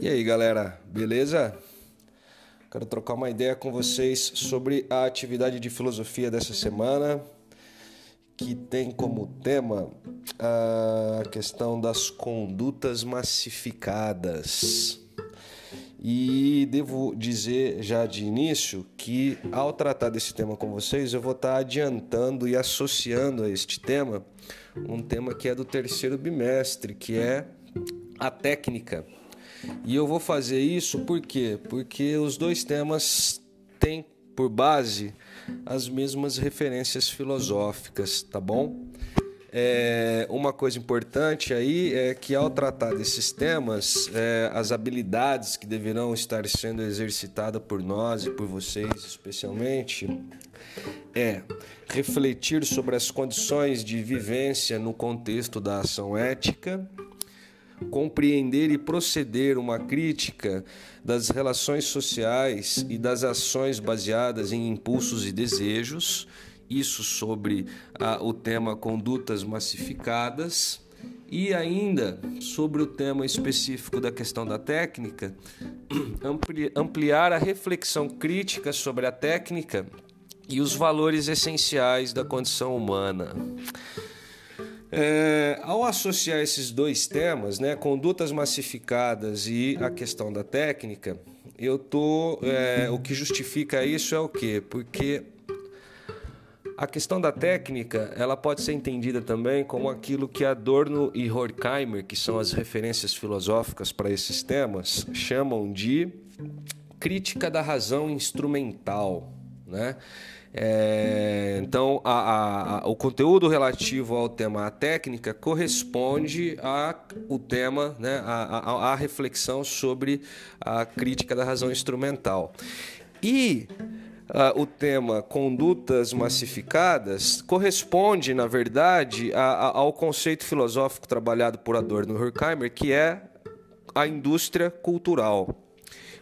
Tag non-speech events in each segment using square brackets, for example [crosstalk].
E aí, galera, beleza? Quero trocar uma ideia com vocês sobre a atividade de filosofia dessa semana, que tem como tema a questão das condutas massificadas. E devo dizer já de início que, ao tratar desse tema com vocês, eu vou estar adiantando e associando a este tema um tema que é do terceiro bimestre, que é a técnica. E eu vou fazer isso por quê? Porque os dois temas têm por base as mesmas referências filosóficas, tá bom? É, uma coisa importante aí é que ao tratar desses temas, é, as habilidades que deverão estar sendo exercitadas por nós e por vocês especialmente é refletir sobre as condições de vivência no contexto da ação ética, compreender e proceder uma crítica das relações sociais e das ações baseadas em impulsos e desejos isso sobre ah, o tema condutas massificadas e ainda sobre o tema específico da questão da técnica, [clears throat] ampliar a reflexão crítica sobre a técnica e os valores essenciais da condição humana. É, ao associar esses dois temas, né, condutas massificadas e a questão da técnica, eu tô, é, o que justifica isso é o quê? Porque a questão da técnica, ela pode ser entendida também como aquilo que Adorno e Horkheimer, que são as referências filosóficas para esses temas, chamam de crítica da razão instrumental, né? É, então, a, a, o conteúdo relativo ao tema técnica corresponde ao tema, né, a, a reflexão sobre a crítica da razão instrumental. E o tema condutas massificadas corresponde, na verdade, a, a, ao conceito filosófico trabalhado por Adorno e Horkheimer, que é a indústria cultural.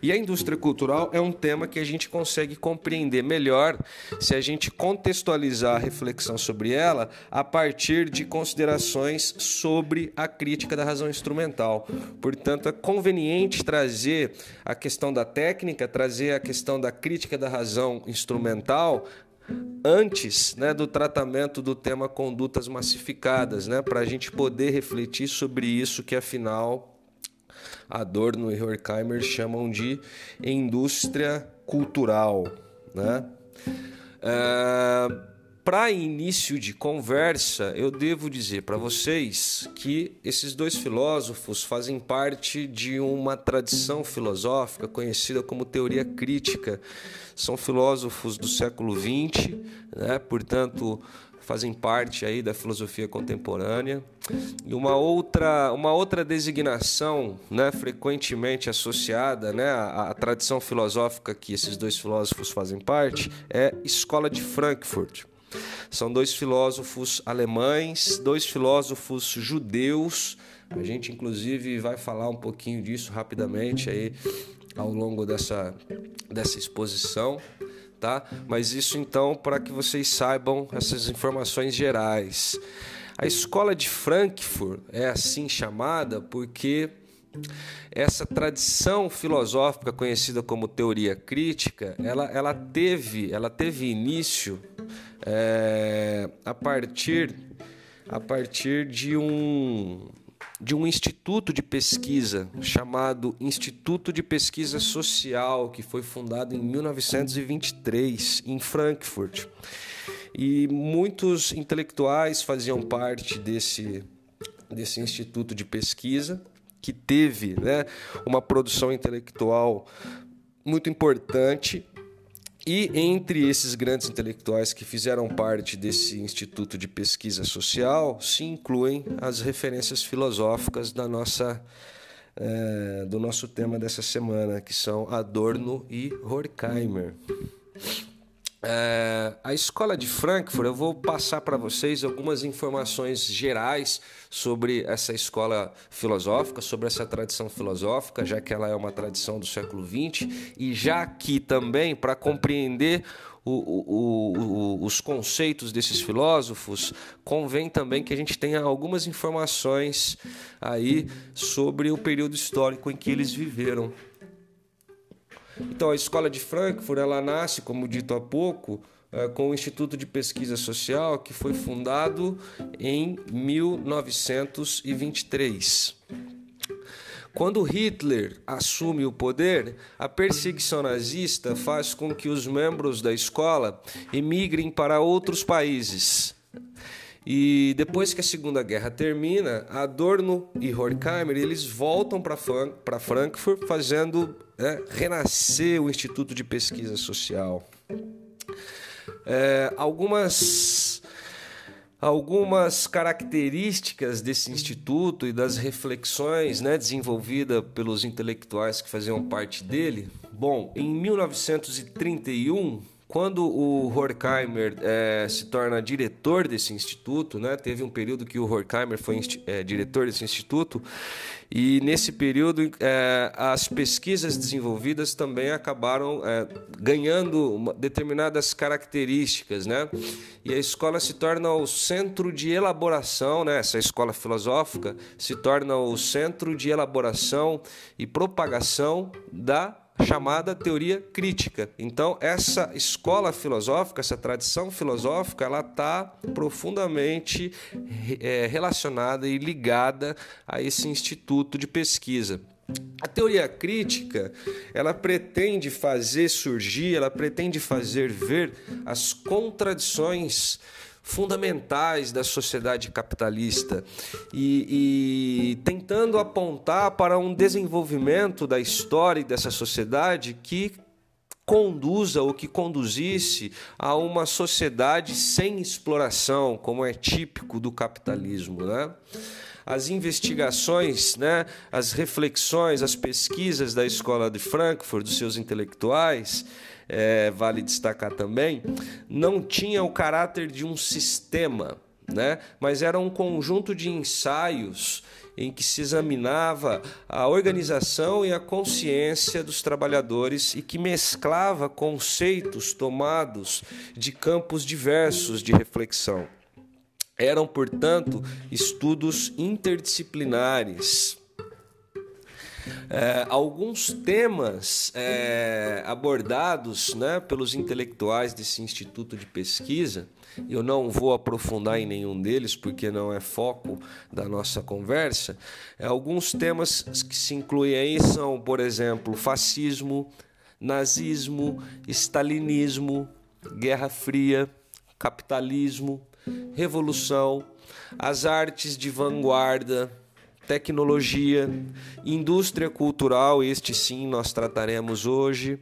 E a indústria cultural é um tema que a gente consegue compreender melhor se a gente contextualizar a reflexão sobre ela a partir de considerações sobre a crítica da razão instrumental. Portanto, é conveniente trazer a questão da técnica, trazer a questão da crítica da razão instrumental antes né, do tratamento do tema condutas massificadas, né, para a gente poder refletir sobre isso que afinal Adorno e Horkheimer chamam de indústria cultural. Né? É, para início de conversa, eu devo dizer para vocês que esses dois filósofos fazem parte de uma tradição filosófica conhecida como teoria crítica. São filósofos do século XX, né? portanto, fazem parte aí da filosofia contemporânea. E uma outra, uma outra designação, né, frequentemente associada, né, à, à tradição filosófica que esses dois filósofos fazem parte, é Escola de Frankfurt. São dois filósofos alemães, dois filósofos judeus. A gente inclusive vai falar um pouquinho disso rapidamente aí ao longo dessa, dessa exposição tá? Mas isso então para que vocês saibam essas informações gerais. A escola de Frankfurt é assim chamada porque essa tradição filosófica conhecida como teoria crítica, ela, ela teve, ela teve início é, a partir a partir de um de um instituto de pesquisa chamado Instituto de Pesquisa Social, que foi fundado em 1923 em Frankfurt. E muitos intelectuais faziam parte desse, desse instituto de pesquisa, que teve né, uma produção intelectual muito importante e entre esses grandes intelectuais que fizeram parte desse Instituto de Pesquisa Social se incluem as referências filosóficas da nossa, é, do nosso tema dessa semana, que são Adorno e Horkheimer. É, a escola de Frankfurt, eu vou passar para vocês algumas informações gerais sobre essa escola filosófica, sobre essa tradição filosófica, já que ela é uma tradição do século XX, e já que também para compreender o, o, o, os conceitos desses filósofos, convém também que a gente tenha algumas informações aí sobre o período histórico em que eles viveram. Então, a escola de Frankfurt ela nasce, como dito há pouco, é, com o Instituto de Pesquisa Social, que foi fundado em 1923. Quando Hitler assume o poder, a perseguição nazista faz com que os membros da escola emigrem para outros países. E depois que a Segunda Guerra termina, Adorno e Horkheimer eles voltam para Frankfurt, fazendo né, renascer o Instituto de Pesquisa Social. É, algumas algumas características desse instituto e das reflexões né, desenvolvidas pelos intelectuais que faziam parte dele. Bom, em 1931 quando o Horkheimer é, se torna diretor desse instituto, né, teve um período que o Horkheimer foi é, diretor desse instituto, e nesse período é, as pesquisas desenvolvidas também acabaram ganhando uma, determinadas características, né? E a escola se torna o centro de elaboração, né? Essa escola filosófica se torna o centro de elaboração e propagação da chamada teoria crítica. Então, essa escola filosófica, essa tradição filosófica, ela está profundamente é, relacionada e ligada a esse instituto de pesquisa. A teoria crítica, ela pretende fazer surgir, ela pretende fazer ver as contradições fundamentais da sociedade capitalista e, e, tentando apontar para um desenvolvimento da história dessa sociedade que conduza ou que conduzisse a uma sociedade sem exploração, como é típico do capitalismo, né? as investigações, né, as reflexões, as pesquisas da escola de Frankfurt, dos seus intelectuais, é, vale destacar também, não tinha o caráter de um sistema, né? mas era um conjunto de ensaios em que se examinava a organização e a consciência dos trabalhadores e que mesclava conceitos tomados de campos diversos de reflexão. Eram, portanto, estudos interdisciplinares é, alguns temas é, abordados né, pelos intelectuais desse instituto de pesquisa, eu não vou aprofundar em nenhum deles porque não é foco da nossa conversa. É, alguns temas que se incluem aí são, por exemplo, fascismo, nazismo, stalinismo, Guerra Fria, capitalismo, revolução, as artes de vanguarda tecnologia, indústria cultural, este sim nós trataremos hoje,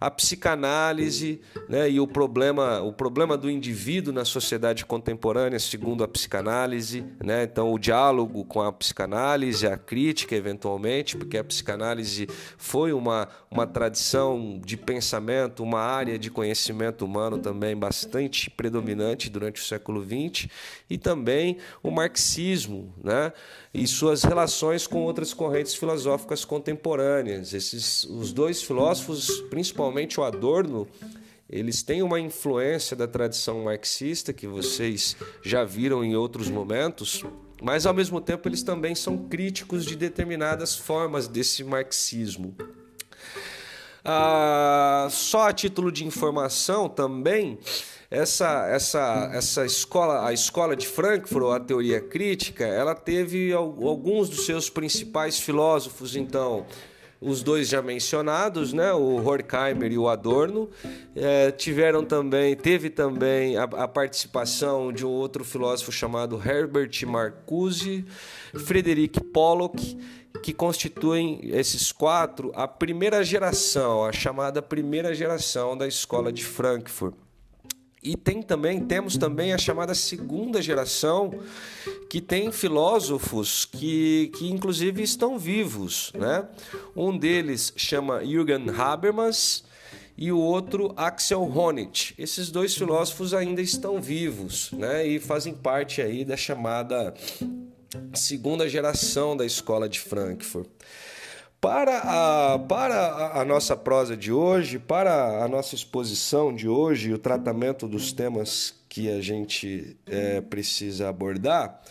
a psicanálise né, e o problema, o problema do indivíduo na sociedade contemporânea, segundo a psicanálise, né, então o diálogo com a psicanálise, a crítica eventualmente, porque a psicanálise foi uma, uma tradição de pensamento, uma área de conhecimento humano também bastante predominante durante o século XX, e também o marxismo, né? e suas relações com outras correntes filosóficas contemporâneas. Esses, os dois filósofos, principalmente o Adorno, eles têm uma influência da tradição marxista que vocês já viram em outros momentos, mas ao mesmo tempo eles também são críticos de determinadas formas desse marxismo. Ah, só a título de informação também, essa, essa, essa escola, a escola de Frankfurt, a teoria crítica, ela teve alguns dos seus principais filósofos, então, os dois já mencionados, né, o Horkheimer e o Adorno, é, tiveram também, teve também a, a, participação de um outro filósofo chamado Herbert Marcuse, Frederick Pollock, que constituem esses quatro a primeira geração, a chamada primeira geração da escola de Frankfurt. E tem também, temos também a chamada segunda geração, que tem filósofos que, que inclusive estão vivos. Né? Um deles chama Jürgen Habermas e o outro Axel Honneth. Esses dois filósofos ainda estão vivos né? e fazem parte aí da chamada segunda geração da escola de Frankfurt. Para a, para a nossa prosa de hoje, para a nossa exposição de hoje, o tratamento dos temas que a gente é, precisa abordar,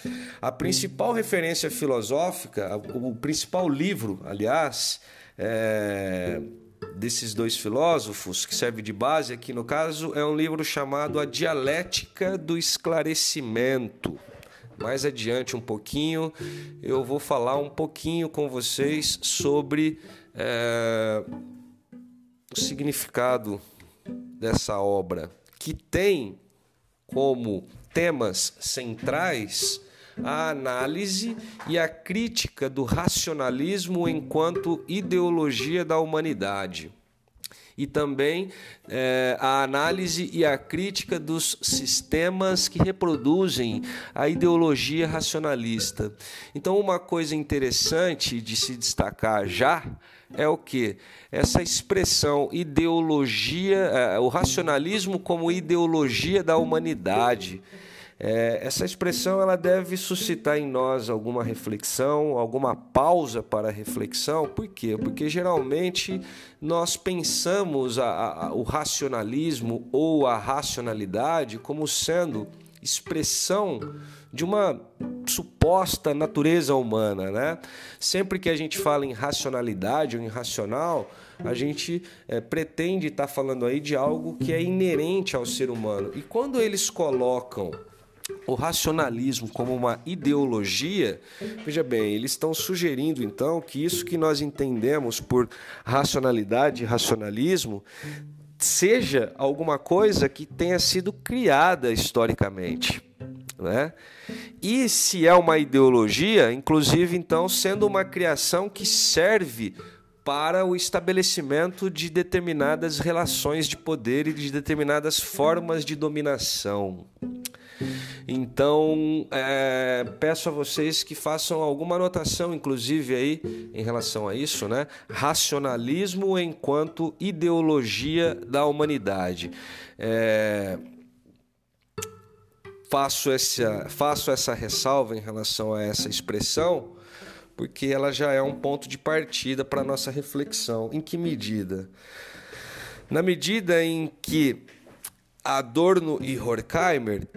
a principal referência filosófica, o principal livro, aliás, é, desses dois filósofos, que serve de base aqui no caso, é um livro chamado A Dialética do Esclarecimento. Mais adiante um pouquinho, eu vou falar um pouquinho com vocês sobre é, o significado dessa obra, que tem como temas centrais a análise e a crítica do racionalismo enquanto ideologia da humanidade. E também é, a análise e a crítica dos sistemas que reproduzem a ideologia racionalista. Então, uma coisa interessante de se destacar já é o que? Essa expressão ideologia, é, o racionalismo como ideologia da humanidade. É, essa expressão ela deve suscitar em nós alguma reflexão, alguma pausa para reflexão. Por quê? Porque geralmente nós pensamos a, a, o racionalismo ou a racionalidade como sendo expressão de uma suposta natureza humana, né? Sempre que a gente fala em racionalidade ou em racional, a gente é, pretende estar falando aí de algo que é inerente ao ser humano. E quando eles colocam o racionalismo como uma ideologia, veja bem, eles estão sugerindo então que isso que nós entendemos por racionalidade e racionalismo seja alguma coisa que tenha sido criada historicamente. Né? E se é uma ideologia, inclusive então sendo uma criação que serve para o estabelecimento de determinadas relações de poder e de determinadas formas de dominação. Então, é, peço a vocês que façam alguma anotação, inclusive aí em relação a isso, né? Racionalismo enquanto ideologia da humanidade. É, faço essa, faço essa ressalva em relação a essa expressão, porque ela já é um ponto de partida para a nossa reflexão. Em que medida? Na medida em que Adorno e Horkheimer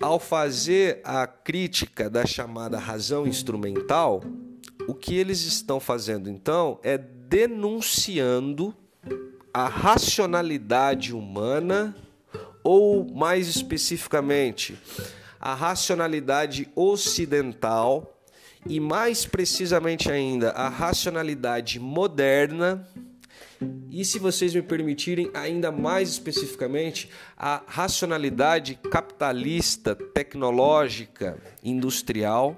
ao fazer a crítica da chamada razão instrumental, o que eles estão fazendo então é denunciando a racionalidade humana, ou mais especificamente, a racionalidade ocidental e mais precisamente ainda a racionalidade moderna. E se vocês me permitirem, ainda mais especificamente, a racionalidade capitalista, tecnológica, industrial,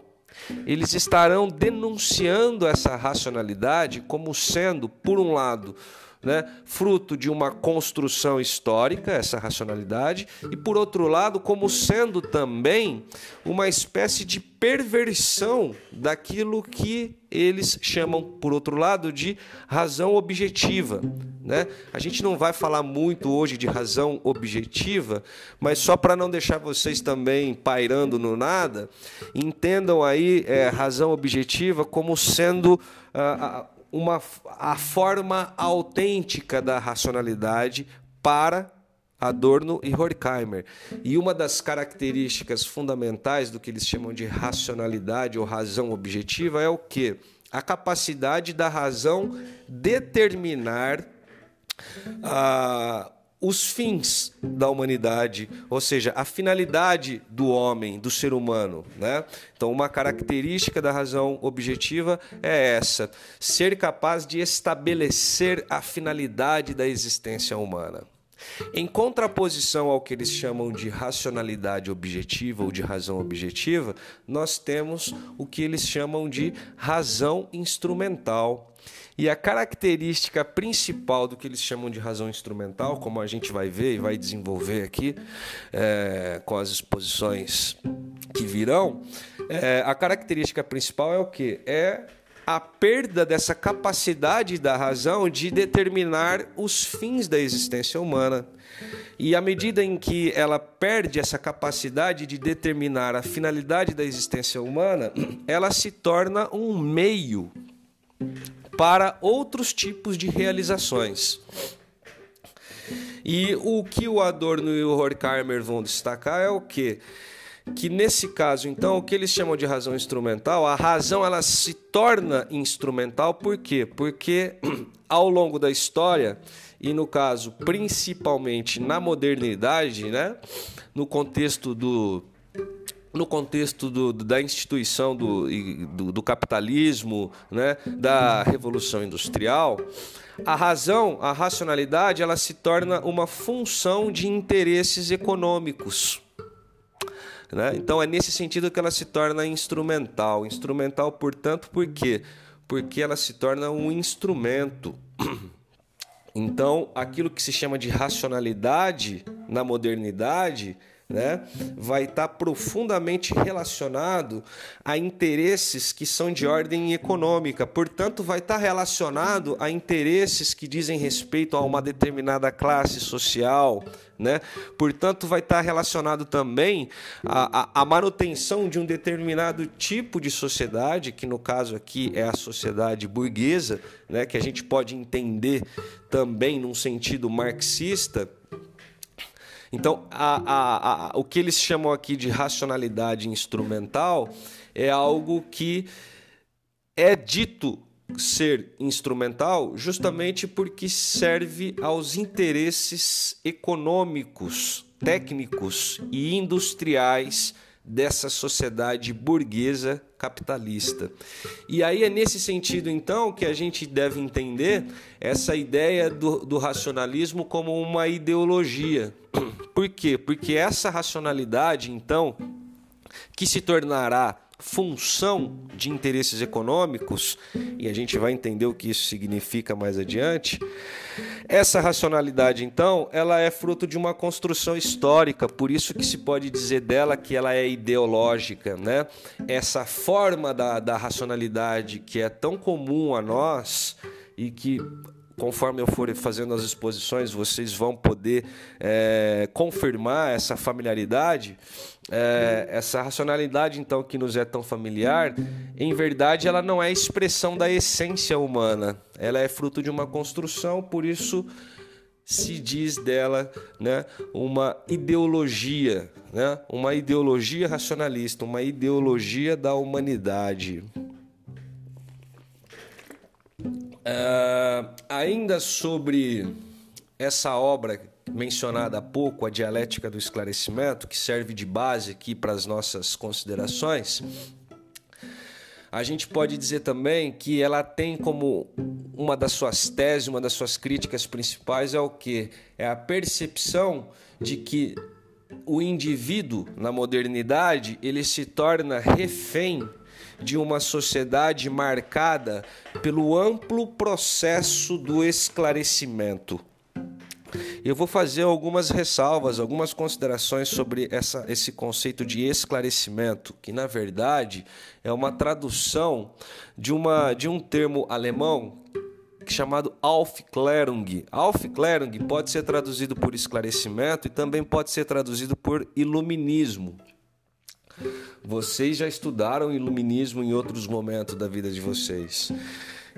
eles estarão denunciando essa racionalidade como sendo, por um lado, né, fruto de uma construção histórica, essa racionalidade, e por outro lado, como sendo também uma espécie de perversão daquilo que eles chamam, por outro lado, de razão objetiva. Né? A gente não vai falar muito hoje de razão objetiva, mas só para não deixar vocês também pairando no nada, entendam aí é, razão objetiva como sendo. Ah, uma, a forma autêntica da racionalidade para Adorno e Horkheimer. E uma das características fundamentais do que eles chamam de racionalidade ou razão objetiva é o que? A capacidade da razão determinar a os fins da humanidade, ou seja, a finalidade do homem, do ser humano. Né? Então, uma característica da razão objetiva é essa: ser capaz de estabelecer a finalidade da existência humana. Em contraposição ao que eles chamam de racionalidade objetiva ou de razão objetiva, nós temos o que eles chamam de razão instrumental e a característica principal do que eles chamam de razão instrumental, como a gente vai ver e vai desenvolver aqui é, com as exposições que virão, é, a característica principal é o que? É a perda dessa capacidade da razão de determinar os fins da existência humana. E à medida em que ela perde essa capacidade de determinar a finalidade da existência humana, [clears throat] ela se torna um meio para outros tipos de realizações. E o que o Adorno e o Horkheimer vão destacar é o que? Que nesse caso, então, o que eles chamam de razão instrumental, a razão ela se torna instrumental por quê? Porque [clears throat] ao longo da história, e no caso principalmente na modernidade, né, no contexto do no contexto do, da instituição do, do, do, capitalismo, né, da revolução industrial, a razão, a racionalidade, ela se torna uma função de interesses econômicos. Né? Então é nesse sentido que ela se torna instrumental. Instrumental, portanto, por quê? Porque ela se torna um instrumento. Então, aquilo que se chama de racionalidade na modernidade né, vai estar tá profundamente relacionado a interesses que são de ordem econômica, portanto, vai estar tá relacionado a interesses que dizem respeito a uma determinada classe social, né? Portanto, vai estar tá relacionado também à, à manutenção de um determinado tipo de sociedade, que no caso aqui é a sociedade burguesa, né? que a gente pode entender também num sentido marxista então, a, a, a, o que eles chamam aqui de racionalidade instrumental é algo que é dito ser instrumental justamente porque serve aos interesses econômicos, técnicos e industriais dessa sociedade burguesa capitalista. E aí é nesse sentido, então, que a gente deve entender essa ideia do, do racionalismo como uma ideologia. Por quê? Porque essa racionalidade, então, que se tornará função de interesses econômicos, e a gente vai entender o que isso significa mais adiante. Essa racionalidade, então, ela é fruto de uma construção histórica, por isso que se pode dizer dela que ela é ideológica, né? Essa forma da, da racionalidade que é tão comum a nós e que conforme eu for fazendo as exposições, vocês vão poder é, confirmar essa familiaridade, é, essa racionalidade então que nos é tão familiar. Em verdade, ela não é expressão da essência humana, ela é fruto de uma construção, por isso se diz dela né, uma ideologia, né, uma ideologia racionalista, uma ideologia da humanidade. Uh, ainda sobre essa obra mencionada há pouco, a Dialética do Esclarecimento, que serve de base aqui para as nossas considerações, a gente pode dizer também que ela tem como uma das suas teses, uma das suas críticas principais é o que? É a percepção de que o indivíduo na modernidade ele se torna refém de uma sociedade marcada pelo amplo processo do esclarecimento. Eu vou fazer algumas ressalvas, algumas considerações sobre essa, esse conceito de esclarecimento, que na verdade é uma tradução de, uma, de um termo alemão chamado Aufklärung. Aufklärung pode ser traduzido por esclarecimento e também pode ser traduzido por iluminismo. Vocês já estudaram iluminismo em outros momentos da vida de vocês.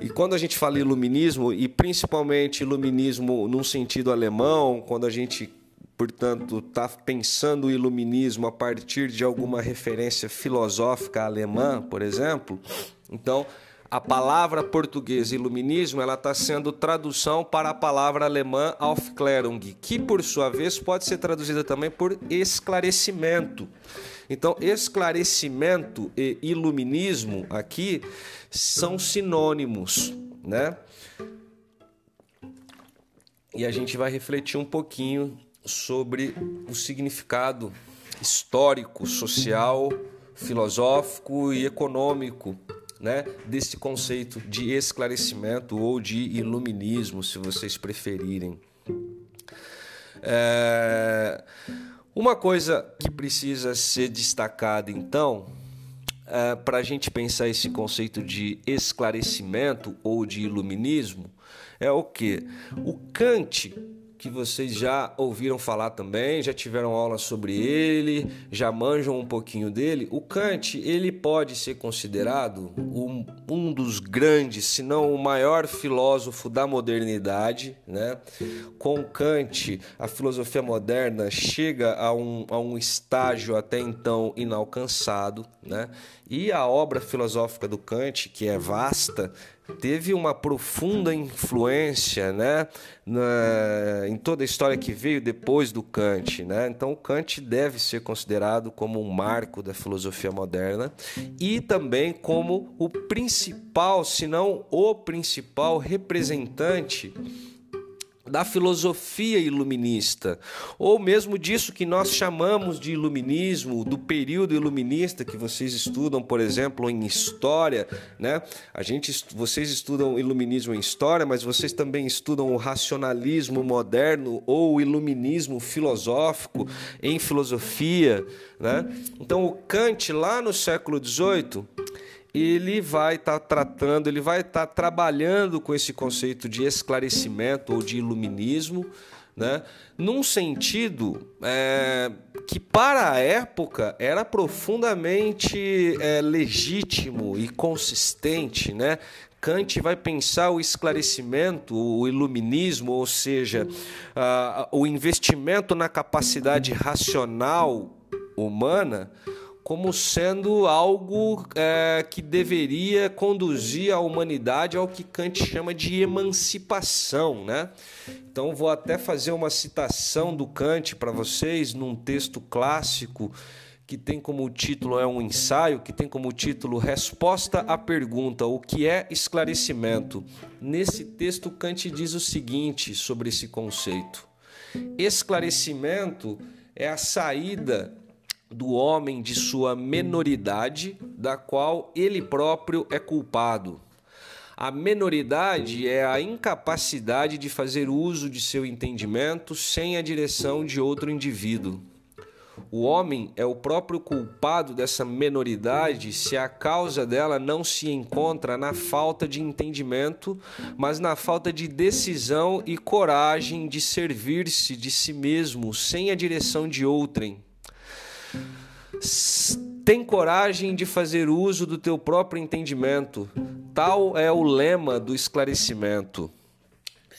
E quando a gente fala iluminismo, e principalmente iluminismo num sentido alemão, quando a gente, portanto, está pensando o iluminismo a partir de alguma referência filosófica alemã, por exemplo, então a palavra portuguesa iluminismo ela está sendo tradução para a palavra alemã Aufklärung, que por sua vez pode ser traduzida também por esclarecimento. Então, esclarecimento e iluminismo aqui são sinônimos, né? E a gente vai refletir um pouquinho sobre o significado histórico, social, filosófico e econômico né, desse conceito de esclarecimento ou de iluminismo, se vocês preferirem. É... Uma coisa que precisa ser destacada, então, é, para a gente pensar esse conceito de esclarecimento ou de iluminismo, é o que? O Kant, que vocês já ouviram falar também, já tiveram aula sobre ele, já manjam um pouquinho dele. O Kant, ele pode ser considerado um, um dos grandes, se não o maior filósofo da modernidade, né? Com Kant, a filosofia moderna chega a um, a um estágio até então inalcançado, né? E a obra filosófica do Kant, que é vasta, teve uma profunda influência né, na, em toda a história que veio depois do Kant. Né? Então, o Kant deve ser considerado como um marco da filosofia moderna e também como o principal, se não o principal representante da filosofia iluminista, ou mesmo disso que nós chamamos de iluminismo, do período iluminista que vocês estudam, por exemplo, em história, né? A gente, vocês estudam iluminismo em história, mas vocês também estudam o racionalismo moderno ou o iluminismo filosófico em filosofia, né? Então, o Kant lá no século XVIII ele vai estar tá tratando, ele vai estar tá trabalhando com esse conceito de esclarecimento ou de iluminismo, né? num sentido é, que para a época era profundamente é, legítimo e consistente, né? Kant vai pensar o esclarecimento, o iluminismo, ou seja, o investimento na capacidade racional humana como sendo algo é, que deveria conduzir a humanidade ao que Kant chama de emancipação, né? Então vou até fazer uma citação do Kant para vocês num texto clássico que tem como título é um ensaio que tem como título Resposta à pergunta: o que é esclarecimento? Nesse texto Kant diz o seguinte sobre esse conceito: esclarecimento é a saída do homem de sua menoridade, da qual ele próprio é culpado. A menoridade é a incapacidade de fazer uso de seu entendimento sem a direção de outro indivíduo. O homem é o próprio culpado dessa menoridade se a causa dela não se encontra na falta de entendimento, mas na falta de decisão e coragem de servir-se de si mesmo sem a direção de outrem. Tem coragem de fazer uso do teu próprio entendimento. Tal é o lema do esclarecimento.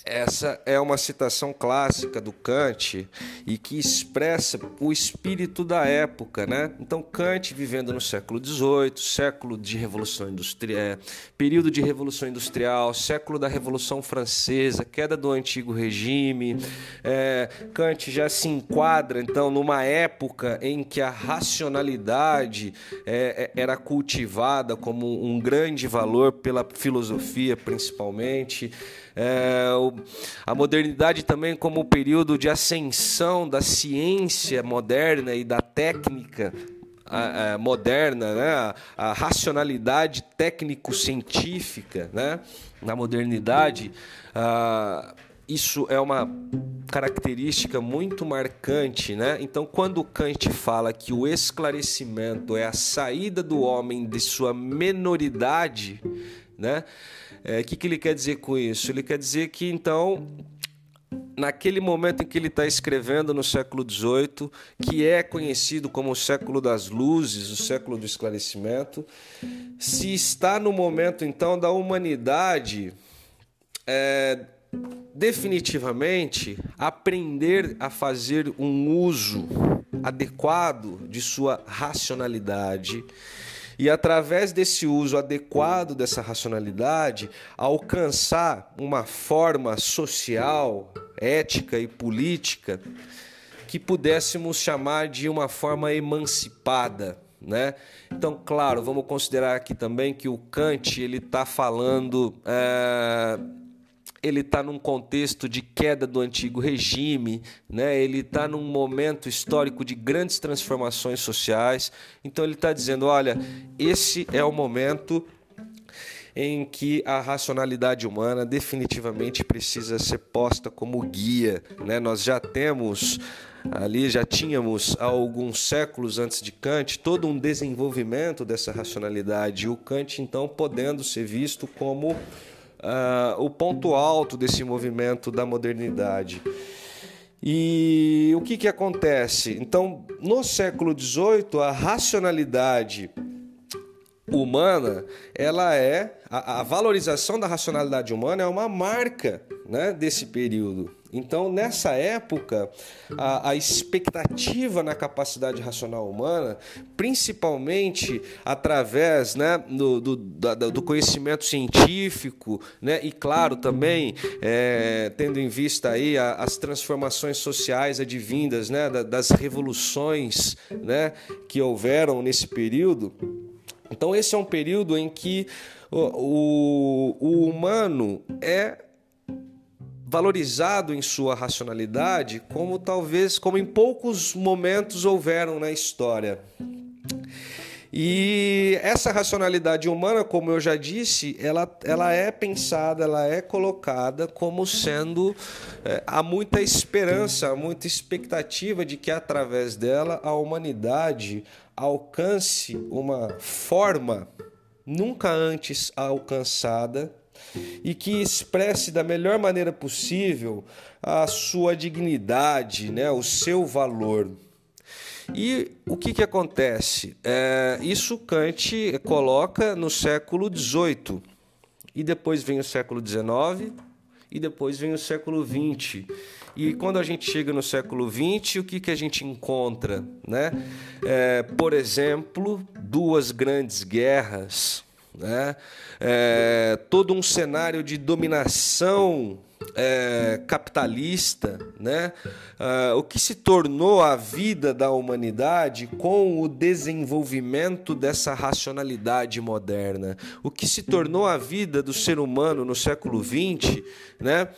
Essa é uma citação clássica do Kant e que expressa o espírito da época, né? Então Kant vivendo no século XVIII, século de revolução industrial, é, período de revolução industrial, século da Revolução Francesa, queda do antigo regime. É, Kant já se enquadra então numa época em que a racionalidade é, é era cultivada como um grande valor pela filosofia, principalmente. É, a modernidade também como o período de ascensão da ciência moderna e da técnica a, a moderna, né? a, a racionalidade técnico-científica né? na modernidade. isso é uma característica muito marcante, né? Então, quando Kant fala que o esclarecimento é a saída do homem de sua menoridade, né? O é, que, que ele quer dizer com isso? Ele quer dizer que, então, naquele momento em que ele está escrevendo no século XVIII, que é conhecido como o século das luzes, o século do esclarecimento, se está no momento então da humanidade é, definitivamente aprender a fazer um uso adequado de sua racionalidade e através desse uso adequado dessa racionalidade, alcançar uma forma social, ética e política que pudéssemos chamar de uma forma emancipada. Né? Então, claro, vamos considerar aqui também que o Kant ele está falando é ele está num contexto de queda do antigo regime, né? ele está num momento histórico de grandes transformações sociais. Então ele está dizendo: olha, esse é o momento em que a racionalidade humana definitivamente precisa ser posta como guia. Né? Nós já temos ali, já tínhamos há alguns séculos antes de Kant todo um desenvolvimento dessa racionalidade, o Kant então podendo ser visto como uh, o ponto alto desse movimento da modernidade. E o que, que acontece? Então, no século XVIII, a racionalidade humana, ela é a, a, valorização da racionalidade humana é uma marca né, desse período. Então, nessa época, a, a, expectativa na capacidade racional humana, principalmente através né, do, do, do conhecimento científico, né, e claro também é, tendo em vista aí as transformações sociais advindas né, das revoluções né, que houveram nesse período. Então, esse é um período em que o, o, o humano é valorizado em sua racionalidade, como talvez como em poucos momentos houveram na história. E essa racionalidade humana, como eu já disse, ela, ela é pensada, ela é colocada como sendo. É, há muita esperança, há muita expectativa de que através dela a humanidade alcance uma forma nunca antes alcançada e que expresse da melhor maneira possível a sua dignidade, né, o seu valor. E o que, que acontece? É, isso Kant coloca no século XVIII, e depois vem o século XIX, e depois vem o século XX. E quando a gente chega no século XX, o que, que a gente encontra? Né? É, por exemplo, duas grandes guerras né? É, todo um cenário de dominação é, capitalista, né? É, o que se tornou a vida da humanidade com o desenvolvimento dessa racionalidade moderna, o que se tornou a vida do ser humano no século XX, né?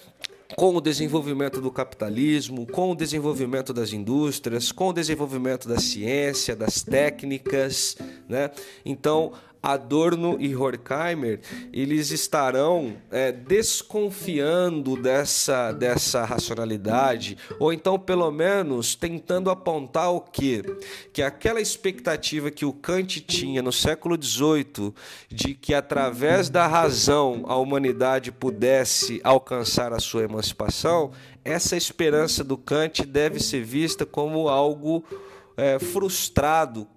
com o desenvolvimento do capitalismo, com o desenvolvimento das indústrias, com o desenvolvimento da ciência, das técnicas, né? Então, Adorno e Horkheimer, eles estarão é, desconfiando dessa, dessa racionalidade, ou então, pelo menos, tentando apontar o quê? Que aquela expectativa que o Kant tinha no século XVIII de que através da razão a humanidade pudesse alcançar a sua emancipação, essa esperança do Kant deve ser vista como algo é, frustrado,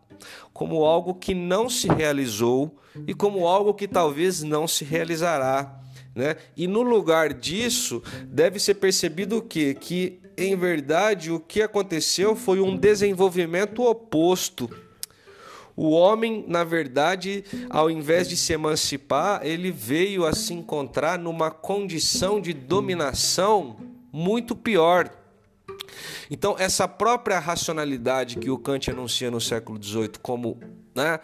como algo que não se realizou e como algo que talvez não se realizará. Né? E no lugar disso, deve ser percebido o quê? Que, em verdade, o que aconteceu foi um desenvolvimento oposto. O homem, na verdade, ao invés de se emancipar, ele veio a se encontrar numa condição de dominação muito pior. Então, essa própria racionalidade que o Kant anuncia no século XVIII como né,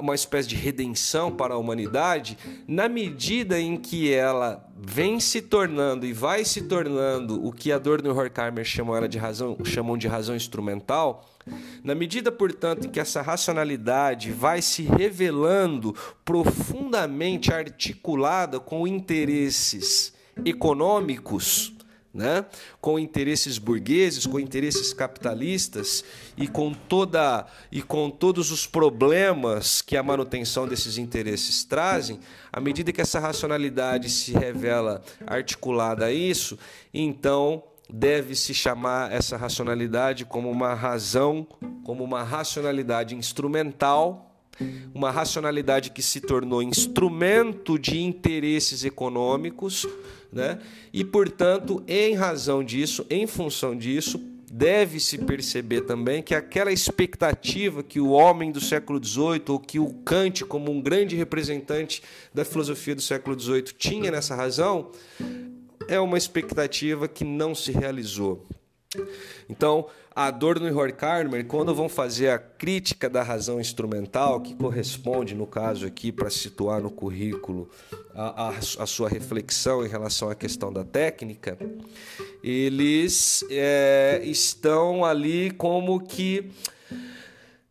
uma espécie de redenção para a humanidade, na medida em que ela vem se tornando e vai se tornando o que Adorno e Horkheimer chamam, ela de razão, chamam de razão instrumental, na medida, portanto, em que essa racionalidade vai se revelando profundamente articulada com interesses econômicos, né? com interesses burgueses, com interesses capitalistas e com toda e com todos os problemas que a manutenção desses interesses trazem, à medida que essa racionalidade se revela articulada a isso, então deve se chamar essa racionalidade como uma razão, como uma racionalidade instrumental uma racionalidade que se tornou instrumento de interesses econômicos, né? E portanto, em razão disso, em função disso, deve-se perceber também que aquela expectativa que o homem do século XVIII, ou que o Kant, como um grande representante da filosofia do século XVIII, tinha nessa razão, é uma expectativa que não se realizou. Então, Adorno e Horkheimer, quando vão fazer a crítica da razão instrumental, que corresponde, no caso aqui, para situar no currículo a, a, a, sua reflexão em relação à questão da técnica, eles é, estão ali como que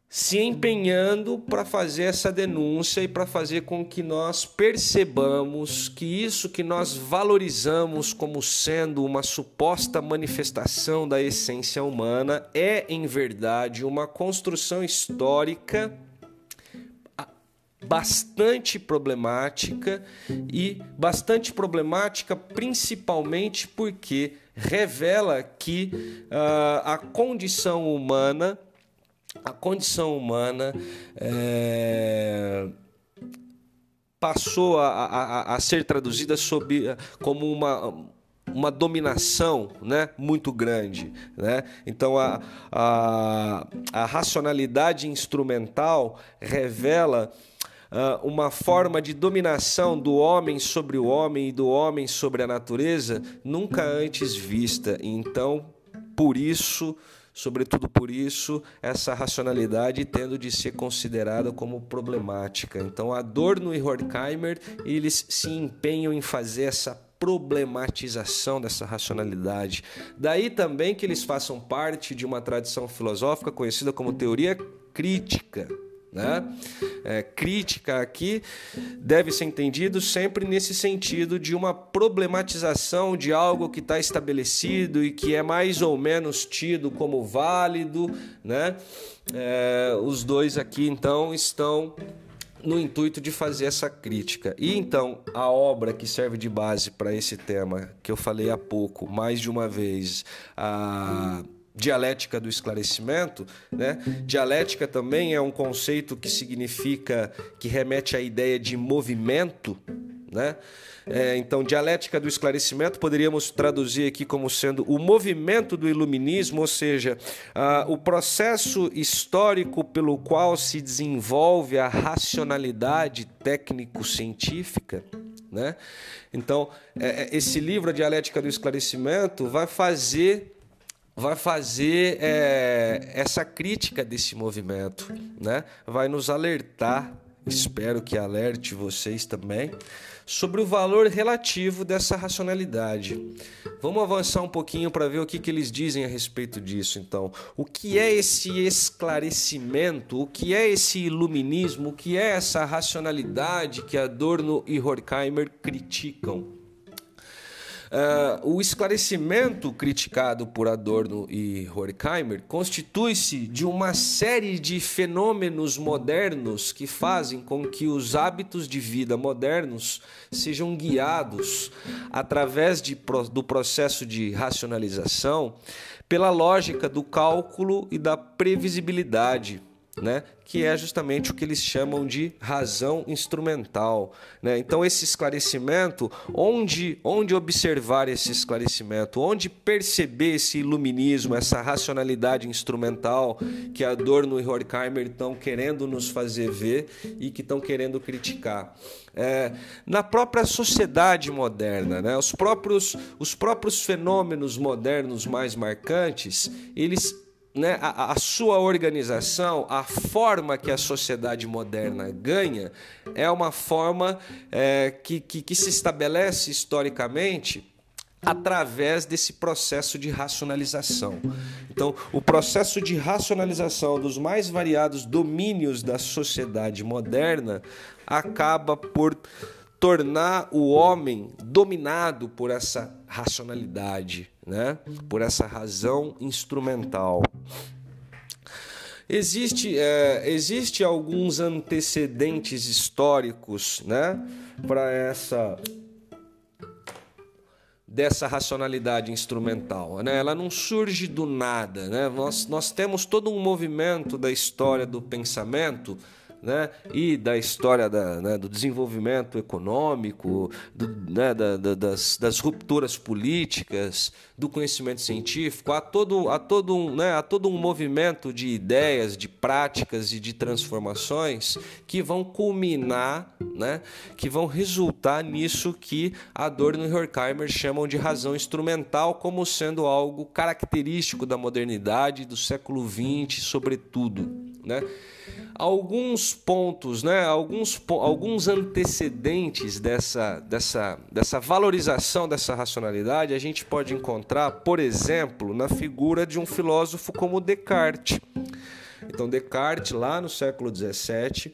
se empenhando para fazer essa denúncia e para fazer com que nós percebamos que isso que nós valorizamos como sendo uma suposta manifestação da essência humana é, em verdade, uma construção histórica bastante problemática e bastante problemática principalmente porque revela que uh, a condição humana, a condição humana é, passou a, a, a, ser traduzida sob, como uma uma dominação né, muito grande. Né? Então, a, a, a racionalidade instrumental revela uh, uma forma de dominação do homem sobre o homem e do homem sobre a natureza nunca antes vista. Então, por isso, sobretudo por isso, essa racionalidade tendo de ser considerada como problemática. Então, Adorno e Horkheimer, eles se empenham em fazer essa problematização dessa racionalidade. Daí também que eles façam parte de uma tradição filosófica conhecida como teoria crítica. Né? É, crítica aqui deve ser entendido sempre nesse sentido de uma problematização de algo que está estabelecido e que é mais ou menos tido como válido. Né? É, os dois aqui então estão no intuito de fazer essa crítica. E então, a obra que serve de base para esse tema, que eu falei há pouco, mais de uma vez, a dialética do esclarecimento, né? Dialética também é um conceito que significa que remete à ideia de movimento, né? É, então, dialética do esclarecimento poderíamos traduzir aqui como sendo o movimento do iluminismo, ou seja, o processo histórico pelo qual se desenvolve a racionalidade técnico-científica. Né? Então, é, é, esse livro, a Dialética do Esclarecimento, vai fazer vai fazer é, essa crítica desse movimento, né? vai nos alertar, espero que alerte vocês também, sobre o valor relativo dessa racionalidade. Vamos avançar um pouquinho para ver o que, que eles dizem a respeito disso, então. O que é esse esclarecimento? O que é esse iluminismo? O que é essa racionalidade que Adorno e Horkheimer criticam? Uh, o esclarecimento criticado por Adorno e Horkheimer constitui-se de uma série de fenômenos modernos que fazem com que os hábitos de vida modernos sejam guiados através de, do processo de racionalização pela lógica do cálculo e da previsibilidade né? que é justamente o que eles chamam de razão instrumental. Né? Então, esse esclarecimento, onde, onde observar esse esclarecimento, onde perceber esse iluminismo, essa racionalidade instrumental que Adorno e Horkheimer estão querendo nos fazer ver e que estão querendo criticar. É, na própria sociedade moderna, né? os, próprios, os próprios fenômenos modernos mais marcantes, eles né, a, a, sua organização, a forma que a sociedade moderna ganha, é uma forma é, que, que, que se estabelece historicamente através desse processo de racionalização. Então, o processo de racionalização dos mais variados domínios da sociedade moderna acaba por tornar o homem dominado por essa racionalidade, né? por essa razão instrumental. Existe, é, existe alguns antecedentes históricos né? para essa dessa racionalidade instrumental. Né? Ela não surge do nada. Né? Nós, nós temos todo um movimento da história do pensamento né, e da história da, né, do desenvolvimento econômico, do, né, da, da, das, das, rupturas políticas, do conhecimento científico, há todo, há, todo um, né, todo um movimento de ideias, de práticas e de transformações que vão culminar, né, que vão resultar nisso que Adorno e Horkheimer chamam de razão instrumental como sendo algo característico da modernidade do século XX, sobretudo. Né? Alguns pontos, né, alguns, alguns antecedentes dessa, dessa, dessa valorização dessa racionalidade a gente pode encontrar, por exemplo, na figura de um filósofo como Descartes. Então, Descartes, lá no século XVII,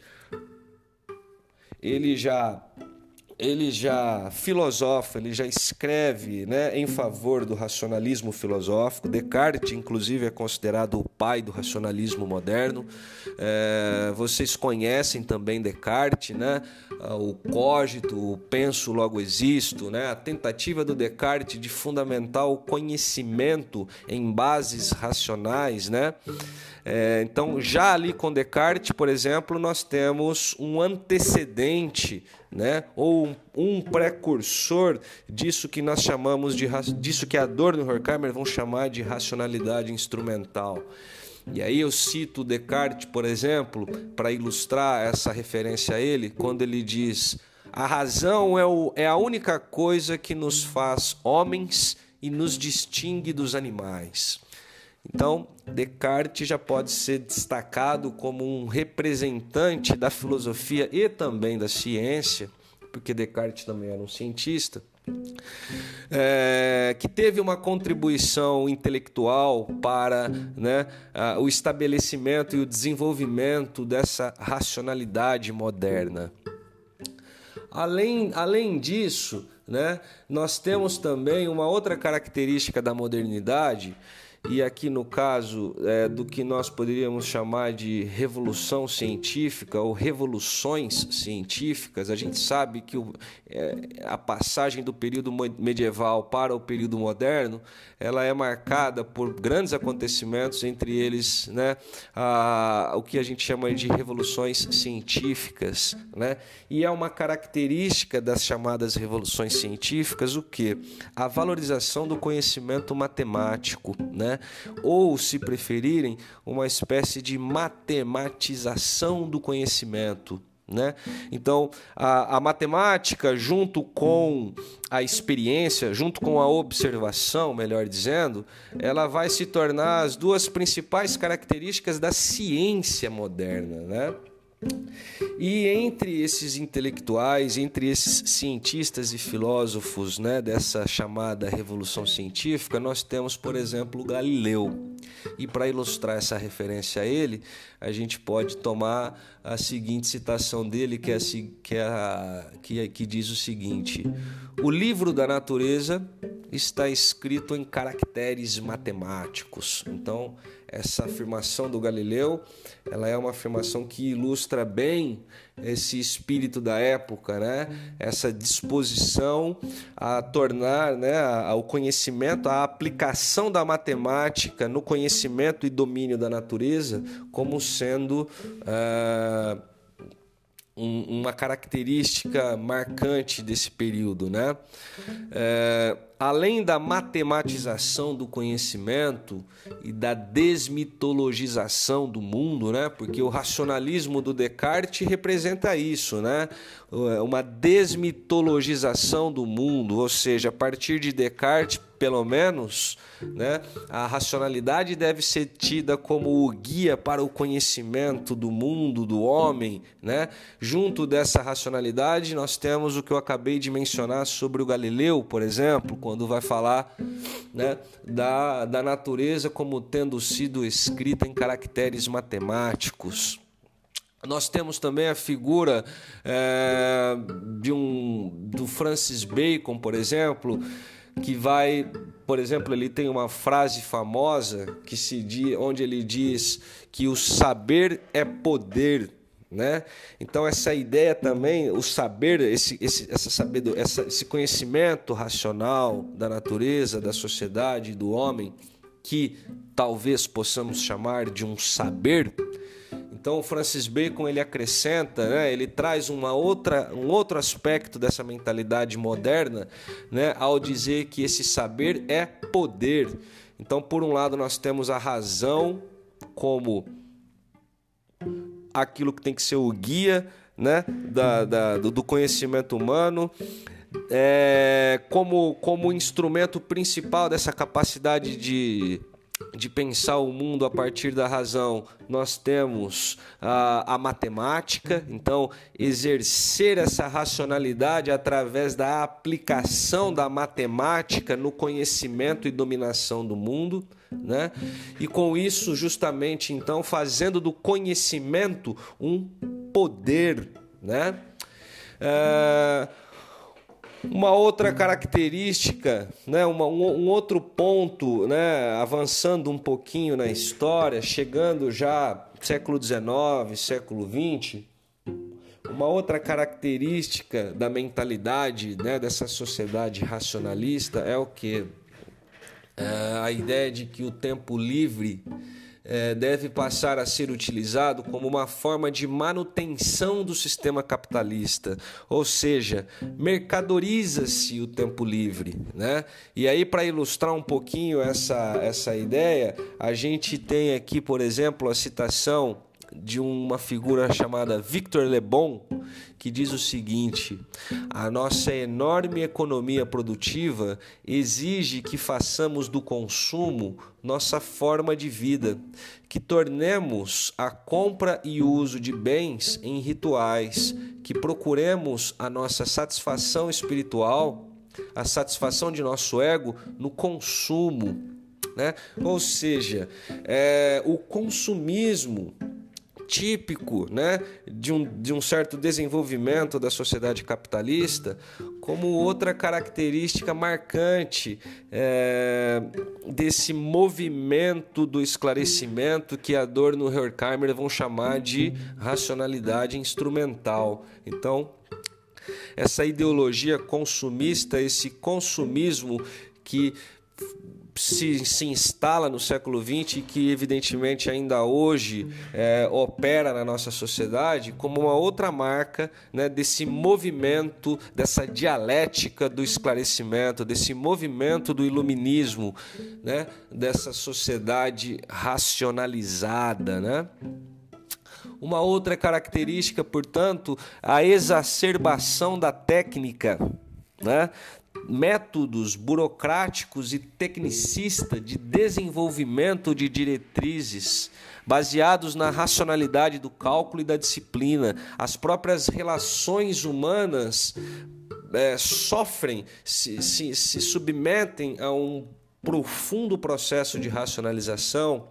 ele já ele já filosofa, ele já escreve né, em favor do racionalismo filosófico. Descartes, inclusive, é considerado o pai do racionalismo moderno. É, vocês conhecem também Descartes, né? o cogito, o penso, logo existo, né? a tentativa do Descartes de fundamentar o conhecimento em bases racionais. Né? É, então, já ali com Descartes, por exemplo, nós temos um antecedente né? ou um, um, precursor disso que nós chamamos de disso que Adorno e Horkheimer vão chamar de racionalidade instrumental. E aí eu cito Descartes, por exemplo, para ilustrar essa referência a ele, quando ele diz: a razão é, o, é a única coisa que nos faz homens e nos distingue dos animais. Então, Descartes já pode ser destacado como um representante da filosofia e também da ciência, porque Descartes também era um cientista, é, que teve uma contribuição intelectual para né, o estabelecimento e o desenvolvimento dessa racionalidade moderna. Além, além disso, né, nós temos também uma outra característica da modernidade e aqui no caso é, do que nós poderíamos chamar de revolução científica ou revoluções científicas, a gente sabe que o, é, a passagem do período medieval para o período moderno ela é marcada por grandes acontecimentos, entre eles né, a, o que a gente chama de revoluções científicas. Né? E é uma característica das chamadas revoluções científicas o que? A valorização do conhecimento matemático. Né? Né? ou, se preferirem, uma espécie de matematização do conhecimento. Né? Então, a, a, matemática, junto com a experiência, junto com a observação, melhor dizendo, ela vai se tornar as duas principais características da ciência moderna. Né? E entre esses intelectuais, entre esses cientistas e filósofos né, dessa chamada revolução científica, nós temos, por exemplo, Galileu. E para ilustrar essa referência a ele, a gente pode tomar a seguinte citação dele, que, é que, é que, é, que diz o seguinte: O livro da natureza está escrito em caracteres matemáticos. Então, essa afirmação do Galileu, ela é uma afirmação que ilustra bem esse espírito da época, né? Essa disposição a tornar, né, o conhecimento, a aplicação da matemática no conhecimento e domínio da natureza como sendo uh, um, uma característica marcante desse período, né? É, além da matematização do conhecimento e da desmitologização do mundo, né? Porque o racionalismo do Descartes representa isso, né? Uma desmitologização do mundo, ou seja, a partir de Descartes pelo menos, né, a racionalidade deve ser tida como o guia para o conhecimento do mundo, do homem. Né? Junto dessa racionalidade, nós temos o que eu acabei de mencionar sobre o Galileu, por exemplo, quando vai falar né, da, da natureza como tendo sido escrita em caracteres matemáticos. Nós temos também a figura é, de um, do Francis Bacon, por exemplo, que vai, por exemplo, ele tem uma frase famosa que se diz, onde ele diz que o saber é poder, né? Então essa ideia também, o saber, esse, esse, essa sabedoria, essa, esse conhecimento racional da natureza, da sociedade, do homem, que talvez possamos chamar de um saber, então, Francis Bacon ele acrescenta, né, ele traz uma outra, um outro aspecto dessa mentalidade moderna, né, ao dizer que esse saber é poder. Então, por um lado, nós temos a razão como aquilo que tem que ser o guia né, da, da do conhecimento humano, é, como, como instrumento principal dessa capacidade de de pensar o mundo a partir da razão, nós temos a, a, matemática, então exercer essa racionalidade através da aplicação da matemática no conhecimento e dominação do mundo, né? E com isso, justamente, então, fazendo do conhecimento um poder, né? É, Uma outra característica, né, uma, um, um, outro ponto, né, avançando um pouquinho na história, chegando já século XIX, século XX, uma outra característica da mentalidade né, dessa sociedade racionalista é o que? É a ideia de que o tempo livre é, deve passar a ser utilizado como uma forma de manutenção do sistema capitalista, ou seja, mercadoriza-se o tempo livre. Né? E aí, para ilustrar um pouquinho essa, essa ideia, a gente tem aqui, por exemplo, a citação de uma figura chamada Victor Le Bon, que diz o seguinte: a nossa enorme economia produtiva exige que façamos do consumo nossa forma de vida, que tornemos a compra e uso de bens em rituais, que procuremos a nossa satisfação espiritual, a satisfação de nosso ego no consumo. Né? Ou seja, é, o consumismo típico né, de, um, de um certo desenvolvimento da sociedade capitalista, como outra característica marcante é, desse movimento do esclarecimento que Adorno e Horkheimer vão chamar de racionalidade instrumental. Então, essa ideologia consumista, esse consumismo que se, se instala no século XX e que, evidentemente, ainda hoje é, opera na nossa sociedade como uma outra marca né, desse movimento, dessa dialética do esclarecimento, desse movimento do iluminismo, né, dessa sociedade racionalizada. Né? Uma outra característica, portanto, a exacerbação da técnica. Né? Métodos burocráticos e tecnicista de desenvolvimento de diretrizes baseados na racionalidade do cálculo e da disciplina. As próprias relações humanas é, sofrem, se, se, se submetem a um profundo processo de racionalização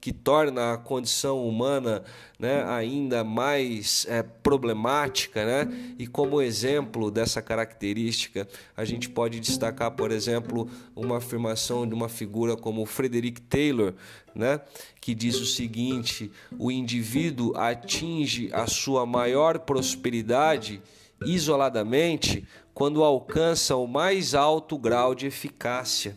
que torna a condição humana né, ainda mais é, problemática. Né? E como exemplo dessa característica, a gente pode destacar, por exemplo, uma afirmação de uma figura como Frederick Taylor, né, que diz o seguinte: o indivíduo atinge a sua maior prosperidade isoladamente quando alcança o mais alto grau de eficácia.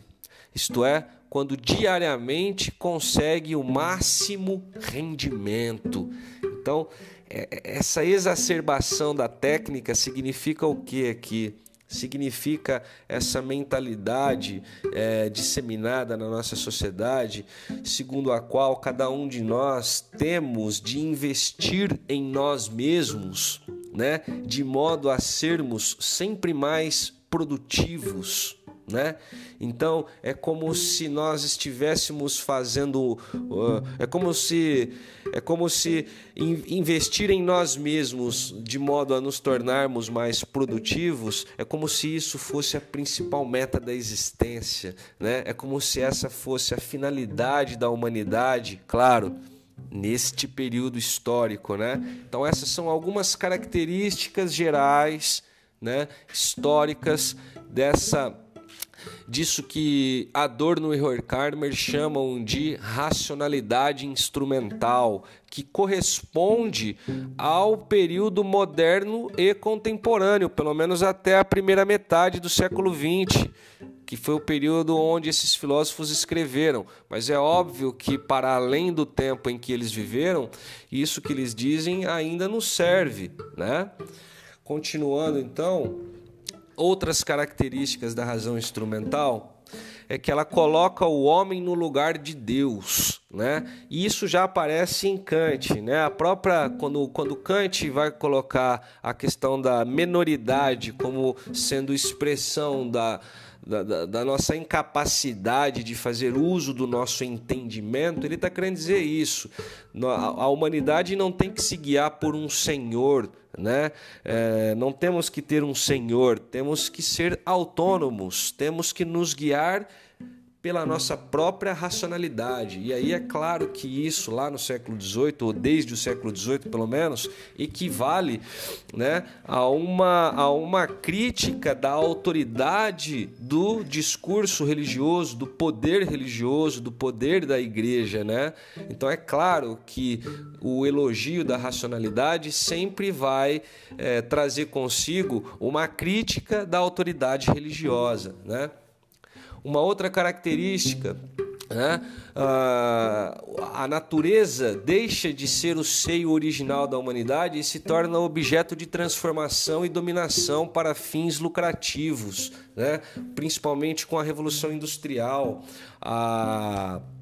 Isto é, quando diariamente consegue o máximo rendimento. Então, é, é, essa exacerbação da técnica significa o que aqui? Significa essa mentalidade é, disseminada na nossa sociedade, segundo a qual cada um de nós temos de investir em nós mesmos, né? de modo a sermos sempre mais produtivos né? Então é como se nós estivéssemos fazendo, uh, é como se é como se investir em nós mesmos de modo a nos tornarmos mais produtivos, é como se isso fosse a principal meta da existência, né? É como se essa fosse a finalidade da humanidade, claro neste período histórico, né? Então essas são algumas características gerais, né, históricas dessa disso que Adorno e Horkheimer chamam de racionalidade instrumental, que corresponde ao período moderno e contemporâneo, pelo menos até a primeira metade do século XX, que foi o período onde esses filósofos escreveram. Mas é óbvio que, para além do tempo em que eles viveram, isso que eles dizem ainda nos serve. Né? Continuando então outras características da razão instrumental é que ela coloca o homem no lugar de Deus, né? E isso já aparece em Kant, né? A própria quando quando Kant vai colocar a questão da menoridade como sendo expressão da da, da, da, nossa incapacidade de fazer uso do nosso entendimento, ele está querendo dizer isso. A, humanidade não tem que se guiar por um senhor, né? É, não temos que ter um senhor, temos que ser autônomos, temos que nos guiar pela nossa própria racionalidade. E aí é claro que isso lá no século XVIII, ou desde o século XVIII pelo menos, equivale né, a, uma, a uma crítica da autoridade do discurso religioso, do poder religioso, do poder da igreja. Né? Então é claro que o elogio da racionalidade sempre vai é, trazer consigo uma crítica da autoridade religiosa. Né? Uma outra característica né? a natureza deixa de ser o seio original da humanidade e se torna objeto de transformação e dominação para fins lucrativos, né? principalmente com a Revolução Industrial. A Uh,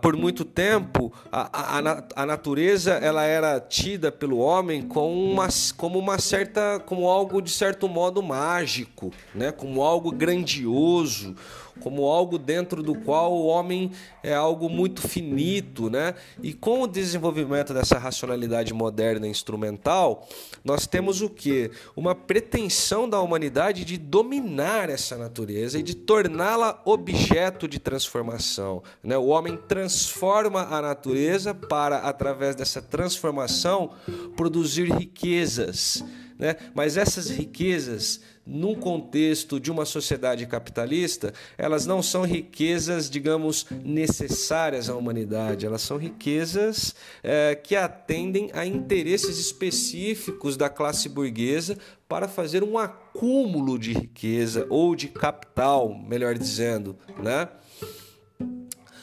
por muito tempo a, a, a, natureza ela era tida pelo homem como uma, como uma certa como algo de certo modo mágico né? Como algo grandioso como algo dentro do qual o homem é algo muito finito, né? E com o desenvolvimento dessa racionalidade moderna instrumental, nós temos o que? Uma pretensão da humanidade de dominar essa natureza e de torná-la objeto de transformação, né? O homem transforma a natureza para através dessa transformação produzir riquezas, né? Mas essas riquezas num contexto de uma sociedade capitalista, elas não são riquezas, digamos, necessárias à humanidade, elas são riquezas é, que atendem a interesses específicos da classe burguesa para fazer um acúmulo de riqueza ou de capital, melhor dizendo, né?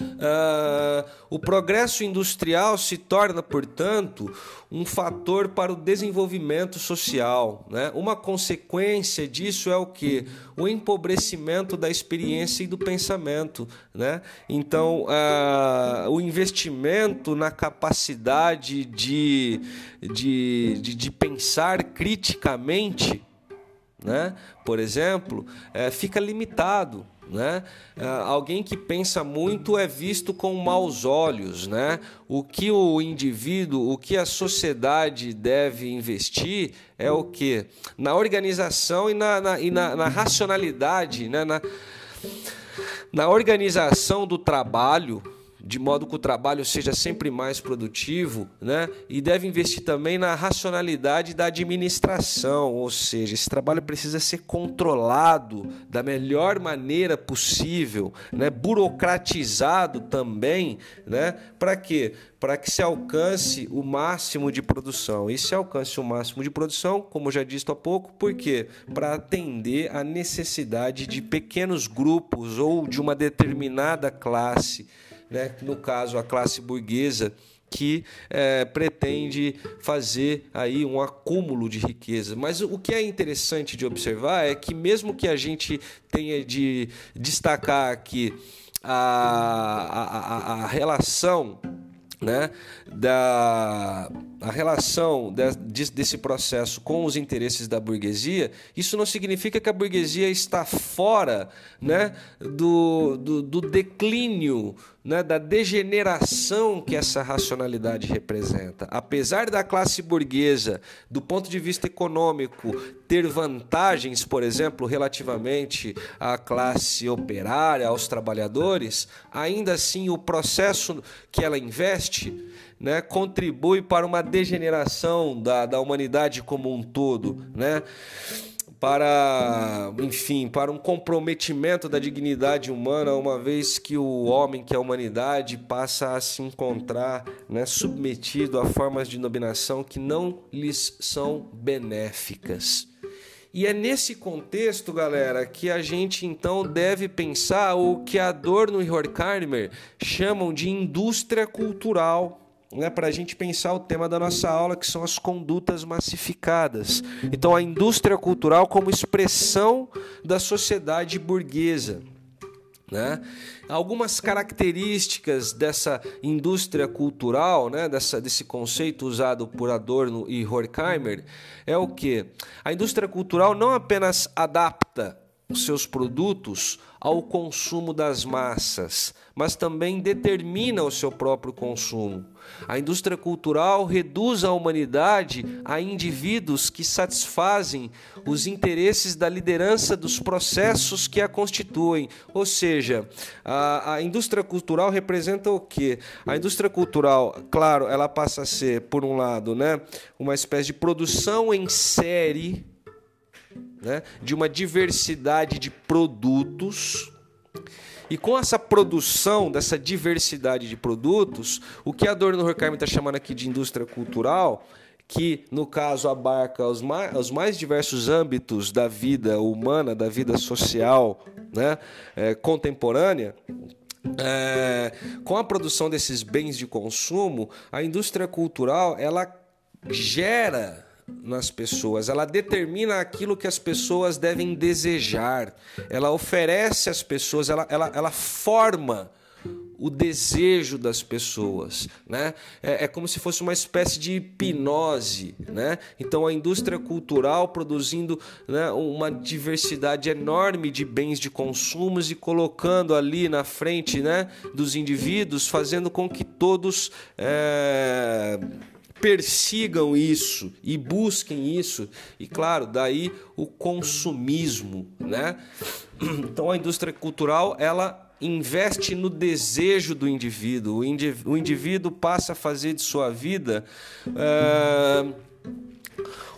Uh, o progresso industrial se torna, portanto, um fator para o desenvolvimento social. Né? Uma consequência disso é o que? O empobrecimento da experiência e do pensamento. Né? Então, uh, o investimento na capacidade de, de, de, de pensar criticamente, né? por exemplo, é, fica limitado. Né? Uh, alguém que pensa muito é visto com maus olhos. Né? O que o indivíduo, o que a sociedade deve investir é o que? Na organização e na, na, e na, na racionalidade, né? na, na organização do trabalho de modo que o trabalho seja sempre mais produtivo, né? E deve investir também na racionalidade da administração, ou seja, esse trabalho precisa ser controlado da melhor maneira possível, né? Burocratizado também, né? Para quê? Para que se alcance o máximo de produção. E se alcance o máximo de produção, como já disse há pouco, por quê? Para atender a necessidade de pequenos grupos ou de uma determinada classe né? no caso a classe burguesa, que é, pretende fazer aí um acúmulo de riqueza. Mas o que é interessante de observar é que mesmo que a gente tenha de destacar aqui a, a, a relação né, da a relação de, desse processo com os interesses da burguesia, isso não significa que a burguesia está fora né, do, do, do declínio, né, da degeneração que essa racionalidade representa. Apesar da classe burguesa, do ponto de vista econômico, ter vantagens, por exemplo, relativamente à classe operária, aos trabalhadores, ainda assim o processo que ela investe né, contribui para uma degeneração da, da humanidade como um todo, né? Para, enfim, para um comprometimento da dignidade humana, uma vez que o homem, que a humanidade, passa a se encontrar né, submetido a formas de dominação que não lhes são benéficas. E é nesse contexto, galera, que a gente então deve pensar o que Adorno e Horkheimer chamam de indústria cultural né, para a gente pensar o tema da nossa aula, que são as condutas massificadas. Então, a indústria cultural como expressão da sociedade burguesa. Né? Algumas características dessa indústria cultural, né, dessa, desse conceito usado por Adorno e Horkheimer, é o que? A indústria cultural não apenas adapta os seus produtos ao consumo das massas, mas também determina o seu próprio consumo. A indústria cultural reduz a humanidade a indivíduos que satisfazem os interesses da liderança dos processos que a constituem. Ou seja, a, a indústria cultural representa o quê? A indústria cultural, claro, ela passa a ser, por um lado, né, uma espécie de produção em série né, de uma diversidade de produtos. E com essa produção dessa diversidade de produtos, o que a Adorno Horkheimer está chamando aqui de indústria cultural, que no caso abarca os mais, os mais diversos âmbitos da vida humana, da vida social né, é, contemporânea, é, com a produção desses bens de consumo, a indústria cultural ela gera nas pessoas, ela determina aquilo que as pessoas devem desejar, ela oferece às pessoas, ela, ela, ela forma o desejo das pessoas, né? É, é, como se fosse uma espécie de hipnose, né? Então a indústria cultural produzindo né, uma diversidade enorme de bens de consumos e colocando ali na frente, né, dos indivíduos, fazendo com que todos é persigam isso e busquem isso. E claro, daí o consumismo, né? [clears throat] Então a indústria cultural, ela investe no desejo do indivíduo. O indivíduo passa a fazer de sua vida uh,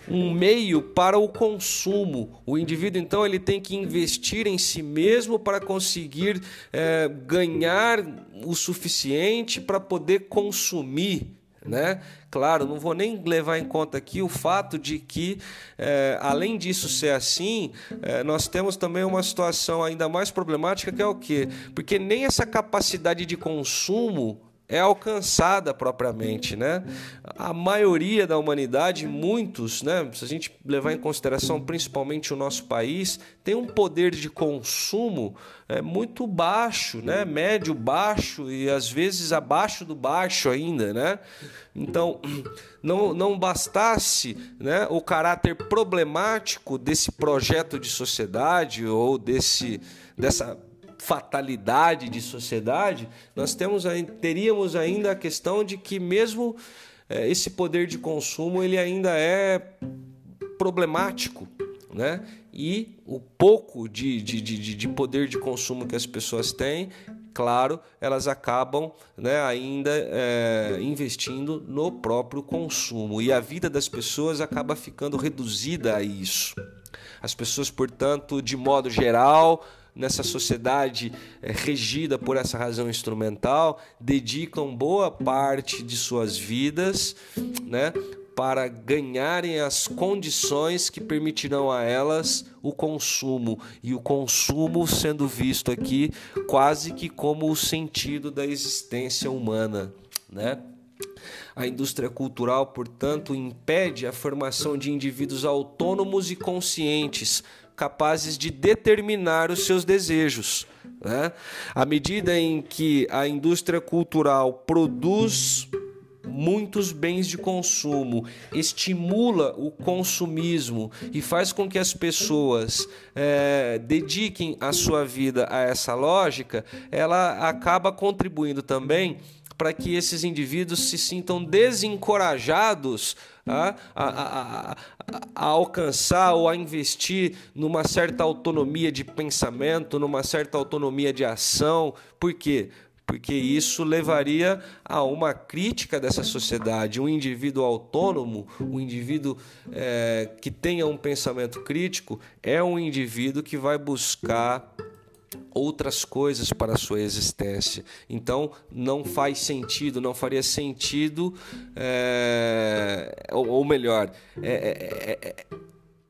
um meio para o consumo. O indivíduo, então, ele tem que investir em si mesmo para conseguir uh, ganhar o suficiente para poder consumir né? Claro, não vou nem levar em conta aqui o fato de que, é, além disso ser assim, é, nós temos também uma situação ainda mais problemática que é o quê? Porque nem essa capacidade de consumo é alcançada propriamente, né? A maioria da humanidade, muitos, né? Se a gente levar em consideração principalmente o nosso país, tem um poder de consumo é, muito baixo, né? Médio, baixo e às vezes abaixo do baixo ainda, né? Então, [clears throat] não, não bastasse né, o caráter problemático desse projeto de sociedade ou desse, dessa fatalidade de sociedade, nós temos, teríamos ainda a questão de que mesmo é, esse poder de consumo ele ainda é problemático, né? E o pouco de, de, de, de poder de consumo que as pessoas têm, claro, elas acabam né, ainda é, investindo no próprio consumo e a vida das pessoas acaba ficando reduzida a isso. As pessoas, portanto, de modo geral, nessa sociedade é, regida por essa razão instrumental, dedicam boa parte de suas vidas né, para ganharem as condições que permitirão a elas o consumo. E o consumo sendo visto aqui quase que como o sentido da existência humana. Né? A indústria cultural, portanto, impede a formação de indivíduos autônomos e conscientes, capazes de determinar os seus desejos. Né? À medida em que a indústria cultural produz muitos bens de consumo, estimula o consumismo e faz com que as pessoas é, dediquem a sua vida a essa lógica, ela acaba contribuindo também para que esses indivíduos se sintam desencorajados a, a, a, a, alcançar ou a investir numa certa autonomia de pensamento, numa certa autonomia de ação. Por quê? Porque isso levaria a uma crítica dessa sociedade. Um indivíduo autônomo, um indivíduo é, que tenha um pensamento crítico, é um indivíduo que vai buscar outras coisas para a sua existência. Então não faz sentido, não faria sentido, é, ou, ou, melhor, é, é, é,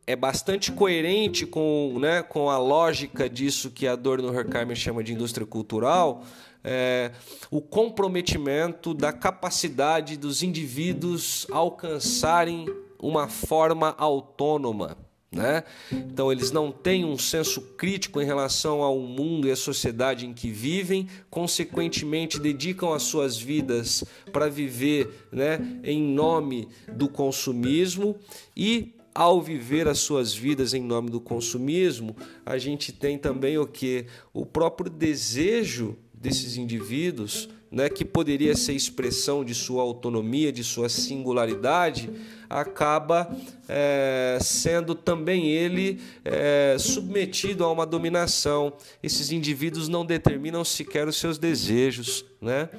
é bastante coerente com, né, com a lógica disso que a Adorno Horkheimer chama de indústria cultural, é, o comprometimento da capacidade dos indivíduos alcançarem uma forma autônoma. Né? Então, eles não têm um senso crítico em relação ao mundo e à sociedade em que vivem, consequentemente, dedicam as suas vidas para viver né, em nome do consumismo e ao viver as suas vidas em nome do consumismo, a gente tem também o que? O próprio desejo desses indivíduos, né, que poderia ser expressão de sua autonomia, de sua singularidade, acaba é, sendo também ele é, submetido a uma dominação. Esses indivíduos não determinam sequer os seus desejos, né?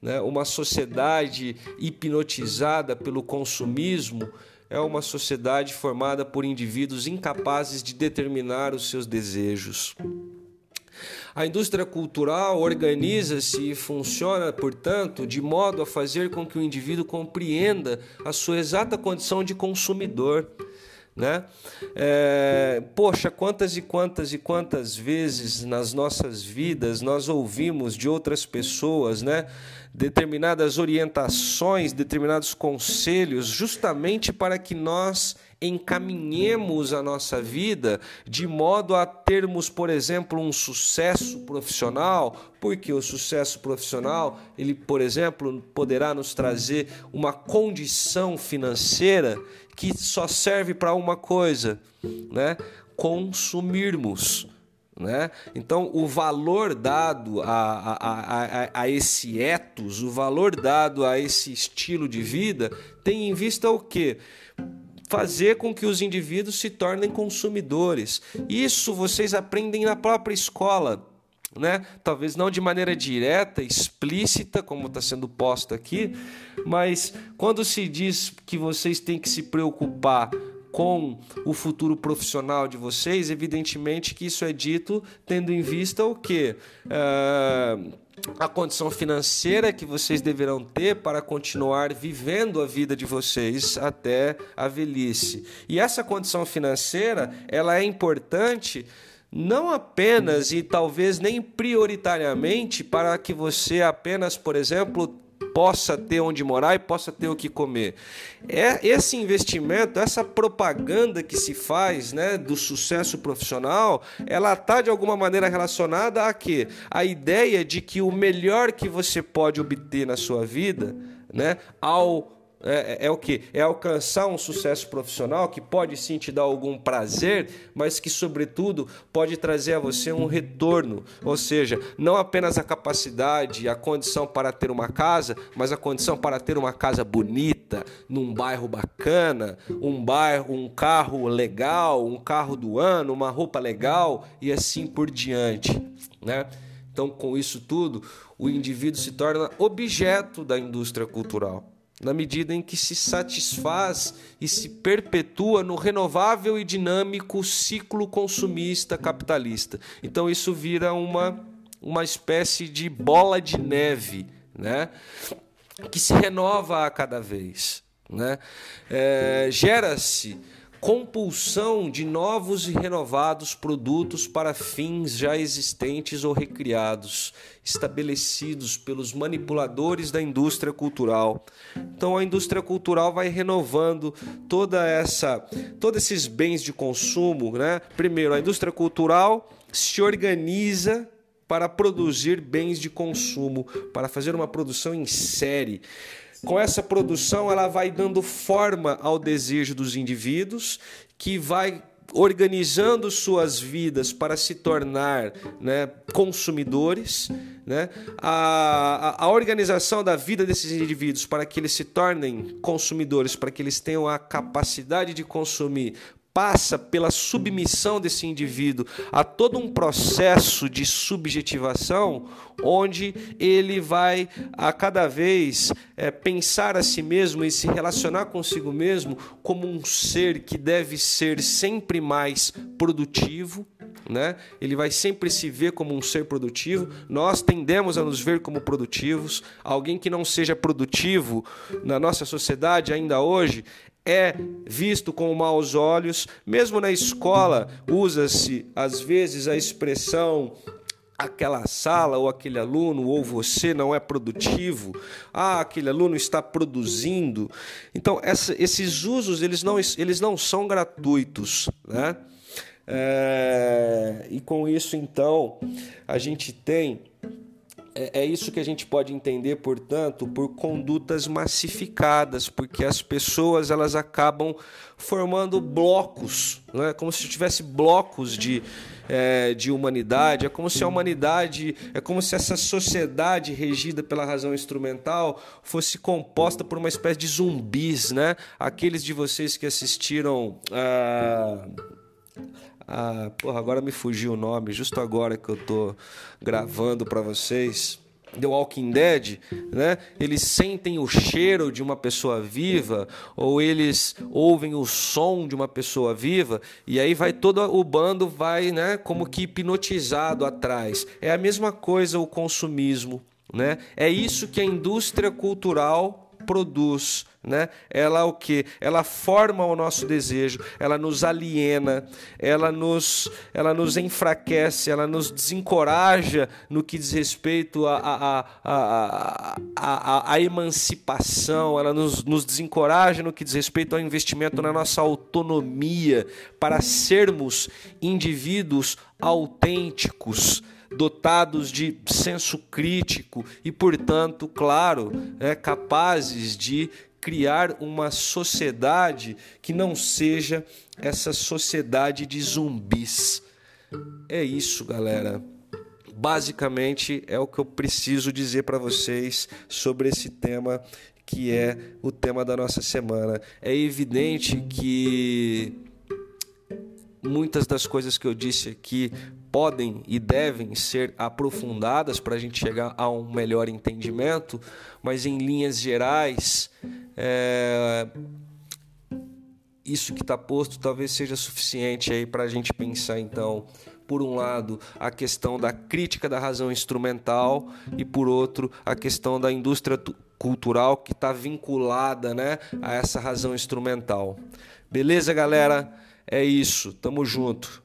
né? Uma sociedade hipnotizada pelo consumismo é uma sociedade formada por indivíduos incapazes de determinar os seus desejos. A indústria cultural organiza-se e funciona, portanto, de modo a fazer com que o indivíduo compreenda a sua exata condição de consumidor. Né? É, poxa, quantas e quantas e quantas vezes nas nossas vidas nós ouvimos de outras pessoas, né? determinadas orientações, determinados conselhos, justamente para que nós encaminhemos a nossa vida de modo a termos, por exemplo, um sucesso profissional, porque o sucesso profissional, ele, por exemplo, poderá nos trazer uma condição financeira que só serve para uma coisa, né? Consumirmos. Né? Então, o valor dado a, a, a, a, esse ethos, o valor dado a esse estilo de vida, tem em vista o quê? Fazer com que os indivíduos se tornem consumidores. Isso vocês aprendem na própria escola. Né? Talvez não de maneira direta, explícita, como está sendo posto aqui, mas quando se diz que vocês têm que se preocupar com o futuro profissional de vocês, evidentemente que isso é dito tendo em vista o que? Uh, a condição financeira que vocês deverão ter para continuar vivendo a vida de vocês até a velhice. E essa condição financeira, ela é importante não apenas e talvez nem prioritariamente para que você apenas, por exemplo, possa ter onde morar e possa ter o que comer. É esse investimento, essa propaganda que se faz, né, do sucesso profissional, ela está de alguma maneira relacionada a quê? A ideia de que o melhor que você pode obter na sua vida, né, ao é, é, é, o que? É alcançar um sucesso profissional que pode sim te dar algum prazer, mas que, sobretudo, pode trazer a você um retorno. Ou seja, não apenas a capacidade, a condição para ter uma casa, mas a condição para ter uma casa bonita, num bairro bacana, um bairro, um carro legal, um carro do ano, uma roupa legal e assim por diante. Né? Então, com isso tudo, o indivíduo se torna objeto da indústria cultural na medida em que se satisfaz e se perpetua no renovável e dinâmico ciclo consumista capitalista. Então isso vira uma, uma espécie de bola de neve, né? que se renova a cada vez. Né? É, Gera-se compulsão de novos e renovados produtos para fins já existentes ou recriados, estabelecidos pelos manipuladores da indústria cultural. Então a indústria cultural vai renovando toda essa todos esses bens de consumo, né? Primeiro, a indústria cultural se organiza para produzir bens de consumo, para fazer uma produção em série. Com essa produção, ela vai dando forma ao desejo dos indivíduos, que vai organizando suas vidas para se tornar né, consumidores, né? A, a, a, organização da vida desses indivíduos para que eles se tornem consumidores, para que eles tenham a capacidade de consumir, passa pela submissão desse indivíduo a todo um processo de subjetivação, onde ele vai a cada vez é, pensar a si mesmo e se relacionar consigo mesmo como um ser que deve ser sempre mais produtivo. Né? Ele vai sempre se ver como um ser produtivo. Nós tendemos a nos ver como produtivos. Alguém que não seja produtivo na nossa sociedade ainda hoje é visto com maus olhos. Mesmo na escola, usa-se às vezes a expressão aquela sala ou aquele aluno ou você não é produtivo, ah, aquele aluno está produzindo. Então, essa, esses usos eles não, eles não são gratuitos, né? É, e com isso, então, a gente tem é, é isso que a gente pode entender, portanto, por condutas massificadas, porque as pessoas elas acabam formando blocos, né? como se tivesse blocos de, é, de humanidade, é como se a humanidade, é como se essa sociedade regida pela razão instrumental fosse composta por uma espécie de zumbis, né? Aqueles de vocês que assistiram a. Ah, porra, agora me fugiu o nome, justo agora que eu tô gravando para vocês. The Walking Dead, né? Eles sentem o cheiro de uma pessoa viva ou eles ouvem o som de uma pessoa viva e aí vai todo o bando vai, né, como que hipnotizado atrás. É a mesma coisa o consumismo, né? É isso que a indústria cultural produz, né? Ela o que? Ela forma o nosso desejo, ela nos aliena, ela nos, ela nos enfraquece, ela nos desencoraja no que diz respeito à a, a, a, a, emancipação, ela nos, nos desencoraja no que diz respeito ao investimento na nossa autonomia para sermos indivíduos autênticos dotados de senso crítico e, portanto, claro, é, capazes de criar uma sociedade que não seja essa sociedade de zumbis. É isso, galera. Basicamente é o que eu preciso dizer para vocês sobre esse tema que é o tema da nossa semana. É evidente que muitas das coisas que eu disse aqui podem e devem ser aprofundadas para a gente chegar a um melhor entendimento, mas em linhas gerais, é... isso que está posto talvez seja suficiente aí para a gente pensar então por um lado, a questão da crítica da razão instrumental e, por outro, a questão da indústria cultural que está vinculada né, a essa razão instrumental. Beleza, galera? É isso. Tamo junto.